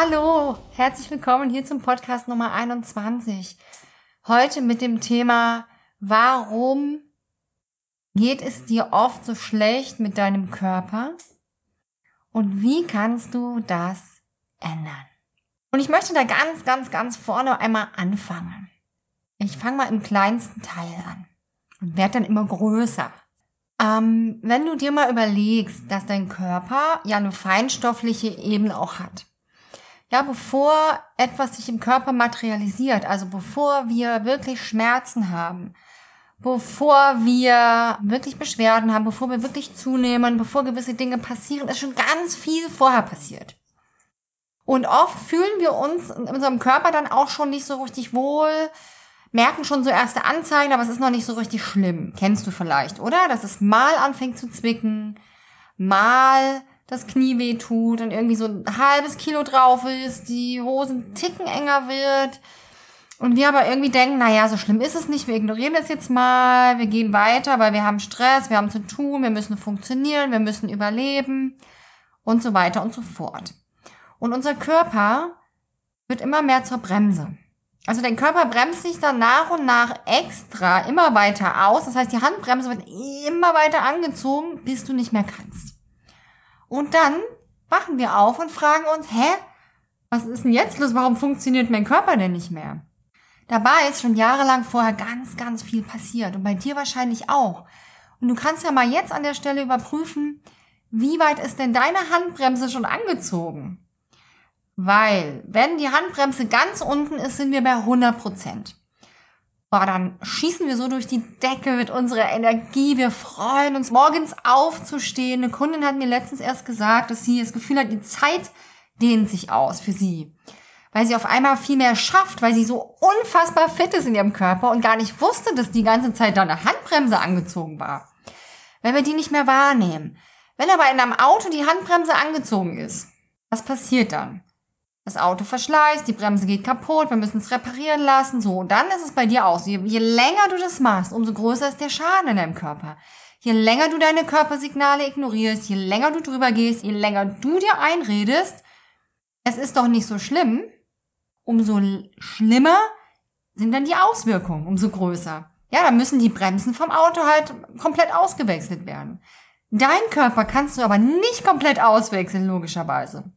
Hallo, herzlich willkommen hier zum Podcast Nummer 21. Heute mit dem Thema, warum geht es dir oft so schlecht mit deinem Körper und wie kannst du das ändern? Und ich möchte da ganz, ganz, ganz vorne einmal anfangen. Ich fange mal im kleinsten Teil an und werde dann immer größer. Ähm, wenn du dir mal überlegst, dass dein Körper ja eine feinstoffliche Ebene auch hat ja, bevor etwas sich im Körper materialisiert, also bevor wir wirklich Schmerzen haben, bevor wir wirklich Beschwerden haben, bevor wir wirklich zunehmen, bevor gewisse Dinge passieren, ist schon ganz viel vorher passiert. Und oft fühlen wir uns in unserem Körper dann auch schon nicht so richtig wohl, merken schon so erste Anzeigen, aber es ist noch nicht so richtig schlimm. Kennst du vielleicht, oder? Dass es mal anfängt zu zwicken, mal das Knie weh tut und irgendwie so ein halbes Kilo drauf ist, die Hosen ticken enger wird. Und wir aber irgendwie denken, naja, so schlimm ist es nicht, wir ignorieren das jetzt mal, wir gehen weiter, weil wir haben Stress, wir haben zu tun, wir müssen funktionieren, wir müssen überleben und so weiter und so fort. Und unser Körper wird immer mehr zur Bremse. Also dein Körper bremst sich dann nach und nach extra immer weiter aus. Das heißt, die Handbremse wird immer weiter angezogen, bis du nicht mehr kannst. Und dann wachen wir auf und fragen uns, hä? Was ist denn jetzt los? Warum funktioniert mein Körper denn nicht mehr? Dabei ist schon jahrelang vorher ganz, ganz viel passiert und bei dir wahrscheinlich auch. Und du kannst ja mal jetzt an der Stelle überprüfen, wie weit ist denn deine Handbremse schon angezogen? Weil, wenn die Handbremse ganz unten ist, sind wir bei 100 Prozent boah, dann schießen wir so durch die Decke mit unserer Energie. Wir freuen uns, morgens aufzustehen. Eine Kundin hat mir letztens erst gesagt, dass sie das Gefühl hat, die Zeit dehnt sich aus für sie. Weil sie auf einmal viel mehr schafft, weil sie so unfassbar fit ist in ihrem Körper und gar nicht wusste, dass die ganze Zeit da eine Handbremse angezogen war. Wenn wir die nicht mehr wahrnehmen. Wenn aber in einem Auto die Handbremse angezogen ist, was passiert dann? Das Auto verschleißt, die Bremse geht kaputt, wir müssen es reparieren lassen, so. Und dann ist es bei dir auch so. Je, je länger du das machst, umso größer ist der Schaden in deinem Körper. Je länger du deine Körpersignale ignorierst, je länger du drüber gehst, je länger du dir einredest, es ist doch nicht so schlimm, umso schlimmer sind dann die Auswirkungen, umso größer. Ja, dann müssen die Bremsen vom Auto halt komplett ausgewechselt werden. Dein Körper kannst du aber nicht komplett auswechseln, logischerweise.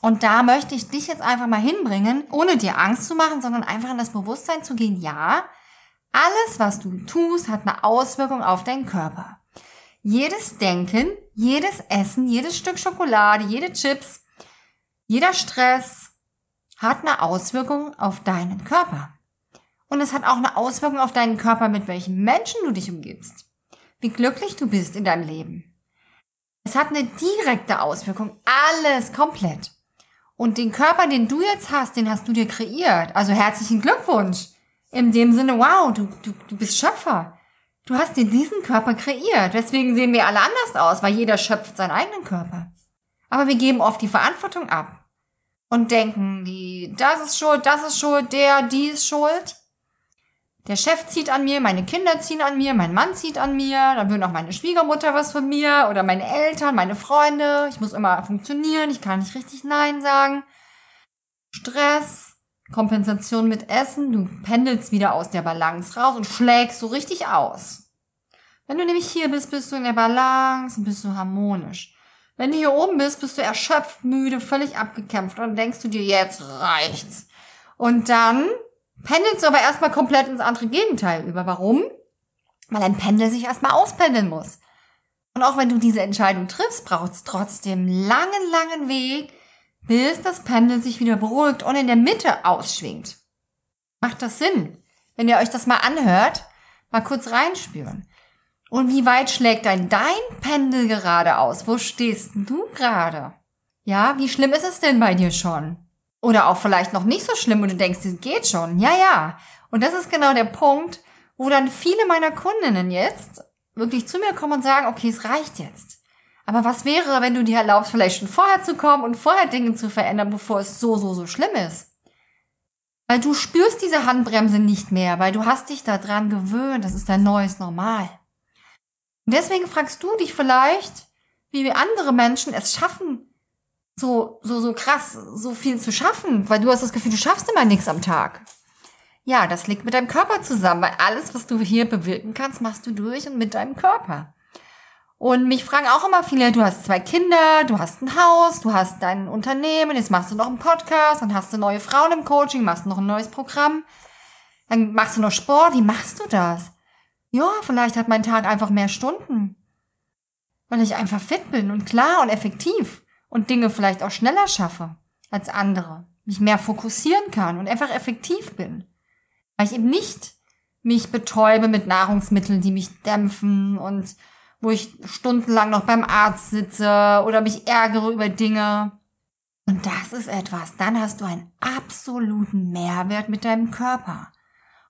Und da möchte ich dich jetzt einfach mal hinbringen, ohne dir Angst zu machen, sondern einfach in das Bewusstsein zu gehen, ja, alles, was du tust, hat eine Auswirkung auf deinen Körper. Jedes Denken, jedes Essen, jedes Stück Schokolade, jede Chips, jeder Stress hat eine Auswirkung auf deinen Körper. Und es hat auch eine Auswirkung auf deinen Körper, mit welchen Menschen du dich umgibst. Wie glücklich du bist in deinem Leben. Es hat eine direkte Auswirkung. Alles komplett. Und den Körper, den du jetzt hast, den hast du dir kreiert. Also herzlichen Glückwunsch. In dem Sinne, wow, du, du, du bist Schöpfer. Du hast dir diesen Körper kreiert. Deswegen sehen wir alle anders aus, weil jeder schöpft seinen eigenen Körper. Aber wir geben oft die Verantwortung ab und denken, die, das ist schuld, das ist schuld, der, die ist schuld. Der Chef zieht an mir, meine Kinder ziehen an mir, mein Mann zieht an mir, dann will auch meine Schwiegermutter was von mir oder meine Eltern, meine Freunde. Ich muss immer funktionieren, ich kann nicht richtig Nein sagen. Stress, Kompensation mit Essen, du pendelst wieder aus der Balance raus und schlägst so richtig aus. Wenn du nämlich hier bist, bist du in der Balance und bist du harmonisch. Wenn du hier oben bist, bist du erschöpft, müde, völlig abgekämpft und denkst du dir, jetzt reicht's. Und dann pendelst du aber erstmal komplett ins andere Gegenteil über. Warum? Weil ein Pendel sich erstmal auspendeln muss. Und auch wenn du diese Entscheidung triffst, braucht es trotzdem langen, langen Weg, bis das Pendel sich wieder beruhigt und in der Mitte ausschwingt. Macht das Sinn? Wenn ihr euch das mal anhört, mal kurz reinspüren. Und wie weit schlägt dein dein Pendel gerade aus? Wo stehst du gerade? Ja, wie schlimm ist es denn bei dir schon? Oder auch vielleicht noch nicht so schlimm und du denkst, das geht schon. Ja, ja. Und das ist genau der Punkt, wo dann viele meiner Kundinnen jetzt wirklich zu mir kommen und sagen, okay, es reicht jetzt. Aber was wäre, wenn du dir erlaubst, vielleicht schon vorher zu kommen und vorher Dinge zu verändern, bevor es so, so, so schlimm ist? Weil du spürst diese Handbremse nicht mehr, weil du hast dich daran gewöhnt, das ist dein neues Normal. Und deswegen fragst du dich vielleicht, wie andere Menschen es schaffen, so, so, so krass, so viel zu schaffen, weil du hast das Gefühl, du schaffst immer nichts am Tag. Ja, das liegt mit deinem Körper zusammen, weil alles, was du hier bewirken kannst, machst du durch und mit deinem Körper. Und mich fragen auch immer viele, du hast zwei Kinder, du hast ein Haus, du hast dein Unternehmen, jetzt machst du noch einen Podcast, dann hast du neue Frauen im Coaching, machst noch ein neues Programm, dann machst du noch Sport, wie machst du das? Ja, vielleicht hat mein Tag einfach mehr Stunden, weil ich einfach fit bin und klar und effektiv und Dinge vielleicht auch schneller schaffe als andere, mich mehr fokussieren kann und einfach effektiv bin. Weil ich eben nicht mich betäube mit Nahrungsmitteln, die mich dämpfen und wo ich stundenlang noch beim Arzt sitze oder mich ärgere über Dinge. Und das ist etwas, dann hast du einen absoluten Mehrwert mit deinem Körper.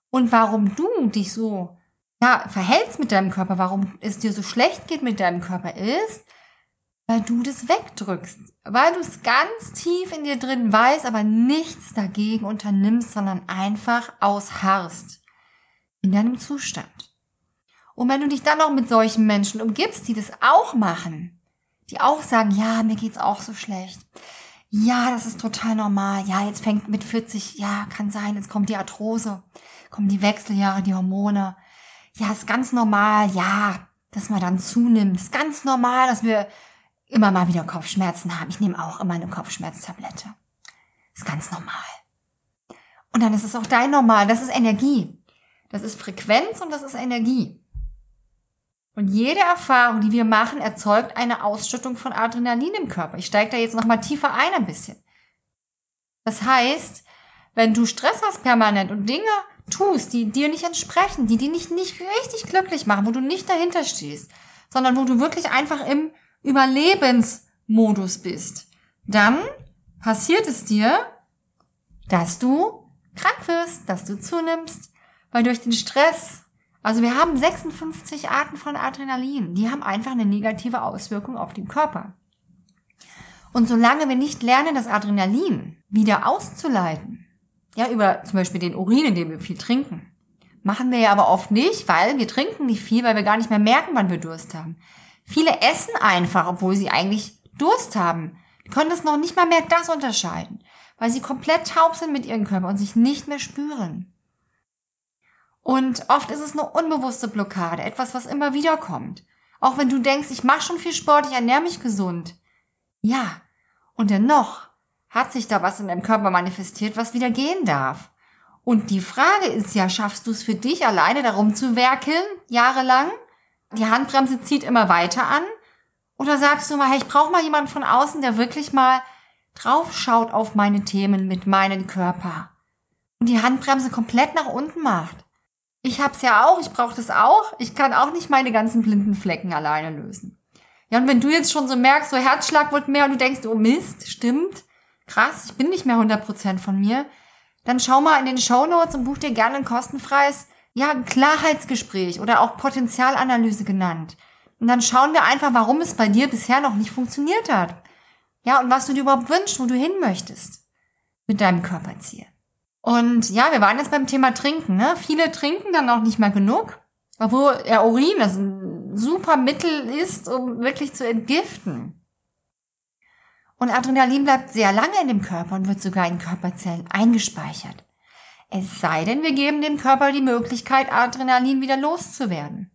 Und warum du dich so ja, verhältst mit deinem Körper, warum es dir so schlecht geht mit deinem Körper ist, weil du das wegdrückst, weil du es ganz tief in dir drin weißt, aber nichts dagegen unternimmst, sondern einfach ausharrst in deinem Zustand. Und wenn du dich dann noch mit solchen Menschen umgibst, die das auch machen, die auch sagen, ja, mir geht's auch so schlecht. Ja, das ist total normal. Ja, jetzt fängt mit 40, ja, kann sein, jetzt kommt die Arthrose, kommen die Wechseljahre, die Hormone. Ja, ist ganz normal. Ja, dass man dann zunimmt. Ist ganz normal, dass wir immer mal wieder Kopfschmerzen haben. Ich nehme auch immer eine Kopfschmerztablette. Ist ganz normal. Und dann ist es auch dein Normal. Das ist Energie. Das ist Frequenz und das ist Energie. Und jede Erfahrung, die wir machen, erzeugt eine Ausschüttung von Adrenalin im Körper. Ich steige da jetzt nochmal tiefer ein ein bisschen. Das heißt, wenn du Stress hast permanent und Dinge tust, die dir nicht entsprechen, die dich nicht, nicht richtig glücklich machen, wo du nicht dahinter stehst, sondern wo du wirklich einfach im Überlebensmodus bist, dann passiert es dir, dass du krank wirst, dass du zunimmst, weil durch den Stress, also wir haben 56 Arten von Adrenalin, die haben einfach eine negative Auswirkung auf den Körper. Und solange wir nicht lernen, das Adrenalin wieder auszuleiten, ja, über zum Beispiel den Urin, in dem wir viel trinken, machen wir ja aber oft nicht, weil wir trinken nicht viel, weil wir gar nicht mehr merken, wann wir Durst haben. Viele essen einfach, obwohl sie eigentlich Durst haben. Die können das noch nicht mal mehr das unterscheiden, weil sie komplett taub sind mit ihrem Körper und sich nicht mehr spüren. Und oft ist es eine unbewusste Blockade, etwas, was immer wieder kommt. Auch wenn du denkst, ich mache schon viel Sport, ich ernähre mich gesund. Ja, und dennoch hat sich da was in deinem Körper manifestiert, was wieder gehen darf. Und die Frage ist ja, schaffst du es für dich alleine darum zu werkeln, jahrelang? Die Handbremse zieht immer weiter an? Oder sagst du mal, hey, ich brauche mal jemanden von außen, der wirklich mal draufschaut auf meine Themen mit meinem Körper und die Handbremse komplett nach unten macht? Ich hab's ja auch, ich brauche das auch. Ich kann auch nicht meine ganzen blinden Flecken alleine lösen. Ja, und wenn du jetzt schon so merkst, so Herzschlag wird mehr und du denkst, oh Mist, stimmt, krass, ich bin nicht mehr 100% von mir, dann schau mal in den Show Notes und buch dir gerne ein kostenfreies ja, Klarheitsgespräch oder auch Potenzialanalyse genannt. Und dann schauen wir einfach, warum es bei dir bisher noch nicht funktioniert hat. Ja, und was du dir überhaupt wünschst, wo du hin möchtest mit deinem Körperziel. Und ja, wir waren jetzt beim Thema Trinken. Ne? Viele trinken dann auch nicht mehr genug, obwohl der Urin das ein super Mittel ist, um wirklich zu entgiften. Und Adrenalin bleibt sehr lange in dem Körper und wird sogar in Körperzellen eingespeichert. Es sei denn, wir geben dem Körper die Möglichkeit, Adrenalin wieder loszuwerden.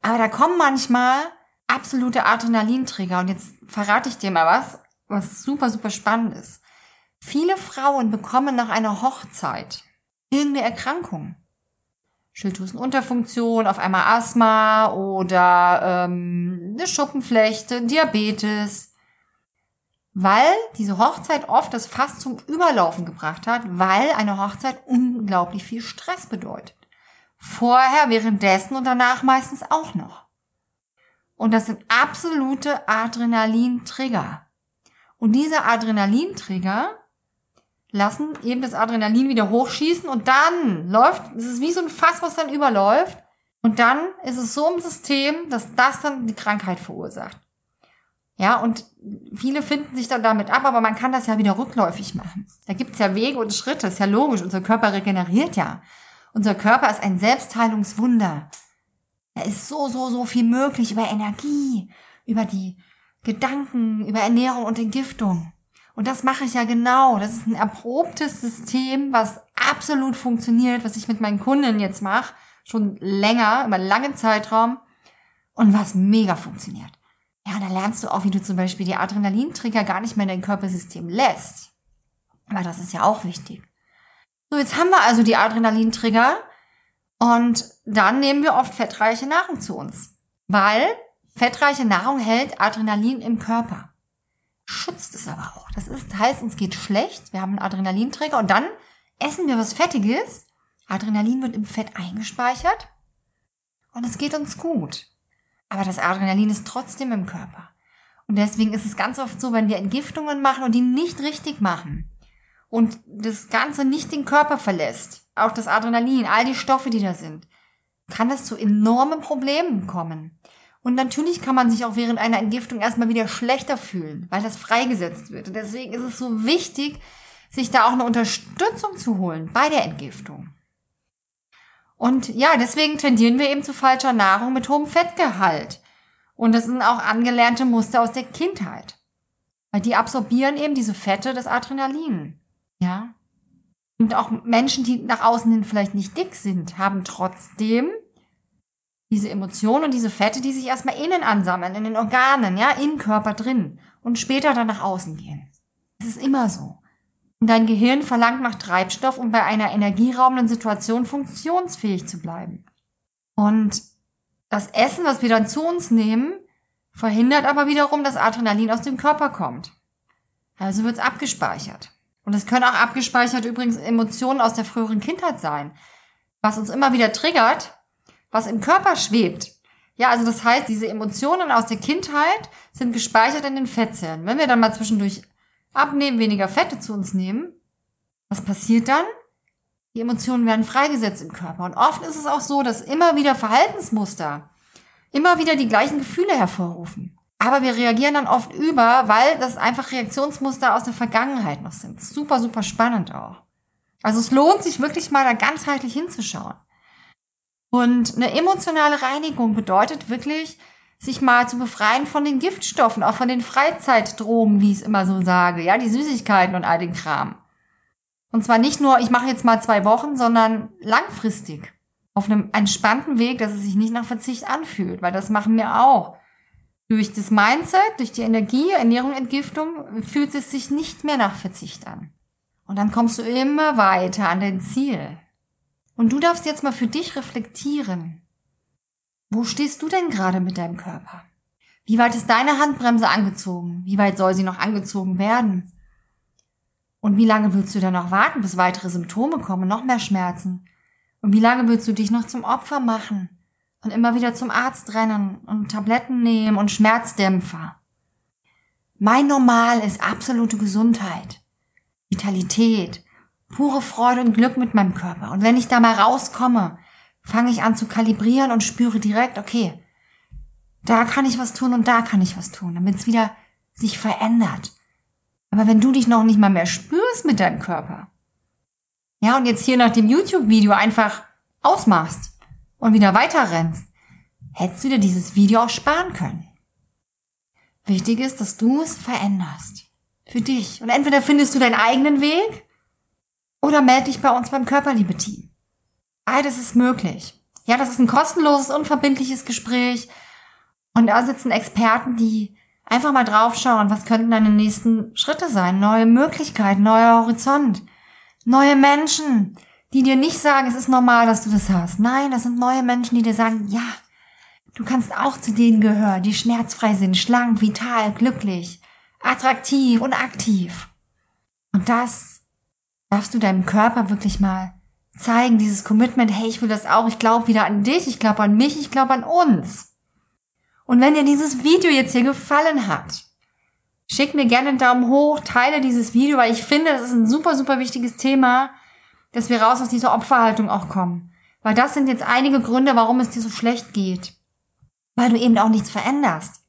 Aber da kommen manchmal absolute Adrenalintrigger. Und jetzt verrate ich dir mal was, was super, super spannend ist. Viele Frauen bekommen nach einer Hochzeit irgendeine Erkrankung. Schilddrüsenunterfunktion, auf einmal Asthma oder ähm, eine Schuppenflechte, Diabetes, weil diese Hochzeit oft das Fass zum Überlaufen gebracht hat, weil eine Hochzeit unglaublich viel Stress bedeutet. Vorher, währenddessen und danach meistens auch noch. Und das sind absolute Adrenalin-Trigger. Und diese Adrenalin-Trigger lassen eben das Adrenalin wieder hochschießen und dann läuft, es ist wie so ein Fass, was dann überläuft. Und dann ist es so im System, dass das dann die Krankheit verursacht. Ja, und viele finden sich dann damit ab, aber man kann das ja wieder rückläufig machen. Da gibt's ja Wege und Schritte, ist ja logisch. Unser Körper regeneriert ja. Unser Körper ist ein Selbstheilungswunder. Da ist so, so, so viel möglich über Energie, über die Gedanken, über Ernährung und Entgiftung. Und das mache ich ja genau. Das ist ein erprobtes System, was absolut funktioniert, was ich mit meinen Kunden jetzt mache, schon länger, über einen langen Zeitraum und was mega funktioniert. Ja, da lernst du auch, wie du zum Beispiel die Adrenalintrigger gar nicht mehr in dein Körpersystem lässt. Weil das ist ja auch wichtig. So, jetzt haben wir also die Adrenalintrigger und dann nehmen wir oft fettreiche Nahrung zu uns. Weil fettreiche Nahrung hält Adrenalin im Körper schützt es aber auch. Das ist, heißt, uns geht schlecht, wir haben einen Adrenalinträger und dann essen wir was Fettiges. Adrenalin wird im Fett eingespeichert und es geht uns gut. Aber das Adrenalin ist trotzdem im Körper. Und deswegen ist es ganz oft so, wenn wir Entgiftungen machen und die nicht richtig machen und das Ganze nicht den Körper verlässt, auch das Adrenalin, all die Stoffe, die da sind, kann es zu enormen Problemen kommen. Und natürlich kann man sich auch während einer Entgiftung erstmal wieder schlechter fühlen, weil das freigesetzt wird. Und deswegen ist es so wichtig, sich da auch eine Unterstützung zu holen bei der Entgiftung. Und ja, deswegen tendieren wir eben zu falscher Nahrung mit hohem Fettgehalt. Und das sind auch angelernte Muster aus der Kindheit. Weil die absorbieren eben diese Fette, das Adrenalin. Ja. Und auch Menschen, die nach außen hin vielleicht nicht dick sind, haben trotzdem diese Emotionen und diese Fette, die sich erstmal innen ansammeln, in den Organen, ja, im Körper drin und später dann nach außen gehen. Das ist immer so. Dein Gehirn verlangt nach Treibstoff, um bei einer energieraubenden Situation funktionsfähig zu bleiben. Und das Essen, was wir dann zu uns nehmen, verhindert aber wiederum, dass Adrenalin aus dem Körper kommt. Also wird es abgespeichert. Und es können auch abgespeichert übrigens Emotionen aus der früheren Kindheit sein. Was uns immer wieder triggert, was im Körper schwebt. Ja, also das heißt, diese Emotionen aus der Kindheit sind gespeichert in den Fettzellen. Wenn wir dann mal zwischendurch abnehmen, weniger Fette zu uns nehmen, was passiert dann? Die Emotionen werden freigesetzt im Körper. Und oft ist es auch so, dass immer wieder Verhaltensmuster immer wieder die gleichen Gefühle hervorrufen. Aber wir reagieren dann oft über, weil das einfach Reaktionsmuster aus der Vergangenheit noch sind. Super, super spannend auch. Also es lohnt sich wirklich mal da ganzheitlich hinzuschauen. Und eine emotionale Reinigung bedeutet wirklich, sich mal zu befreien von den Giftstoffen, auch von den Freizeitdrogen, wie ich es immer so sage, ja, die Süßigkeiten und all den Kram. Und zwar nicht nur, ich mache jetzt mal zwei Wochen, sondern langfristig. Auf einem entspannten Weg, dass es sich nicht nach Verzicht anfühlt, weil das machen wir auch. Durch das Mindset, durch die Energie, Ernährung, Entgiftung fühlt es sich nicht mehr nach Verzicht an. Und dann kommst du immer weiter an dein Ziel. Und du darfst jetzt mal für dich reflektieren. Wo stehst du denn gerade mit deinem Körper? Wie weit ist deine Handbremse angezogen? Wie weit soll sie noch angezogen werden? Und wie lange willst du dann noch warten, bis weitere Symptome kommen, noch mehr Schmerzen? Und wie lange willst du dich noch zum Opfer machen und immer wieder zum Arzt rennen und Tabletten nehmen und Schmerzdämpfer? Mein Normal ist absolute Gesundheit, Vitalität, pure Freude und Glück mit meinem Körper. Und wenn ich da mal rauskomme, fange ich an zu kalibrieren und spüre direkt, okay, da kann ich was tun und da kann ich was tun, damit es wieder sich verändert. Aber wenn du dich noch nicht mal mehr spürst mit deinem Körper, ja, und jetzt hier nach dem YouTube-Video einfach ausmachst und wieder weiterrennst, hättest du dir dieses Video auch sparen können. Wichtig ist, dass du es veränderst. Für dich. Und entweder findest du deinen eigenen Weg oder melde dich bei uns beim Körperliebe-Team. Beides ist möglich. Ja, das ist ein kostenloses, unverbindliches Gespräch. Und da sitzen Experten, die einfach mal draufschauen, was könnten deine nächsten Schritte sein? Neue Möglichkeiten, neuer Horizont, neue Menschen, die dir nicht sagen, es ist normal, dass du das hast. Nein, das sind neue Menschen, die dir sagen, ja, du kannst auch zu denen gehören, die schmerzfrei sind, schlank, vital, glücklich, attraktiv und aktiv. Und das darfst du deinem Körper wirklich mal zeigen, dieses Commitment, hey, ich will das auch, ich glaube wieder an dich, ich glaube an mich, ich glaube an uns. Und wenn dir dieses Video jetzt hier gefallen hat, schick mir gerne einen Daumen hoch, teile dieses Video, weil ich finde, das ist ein super, super wichtiges Thema, dass wir raus aus dieser Opferhaltung auch kommen. Weil das sind jetzt einige Gründe, warum es dir so schlecht geht. Weil du eben auch nichts veränderst.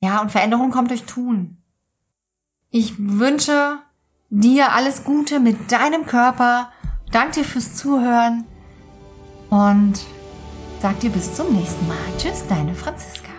Ja, und Veränderung kommt durch Tun. Ich wünsche dir alles Gute mit deinem Körper. Danke dir fürs Zuhören und sag dir bis zum nächsten Mal. Tschüss, deine Franziska.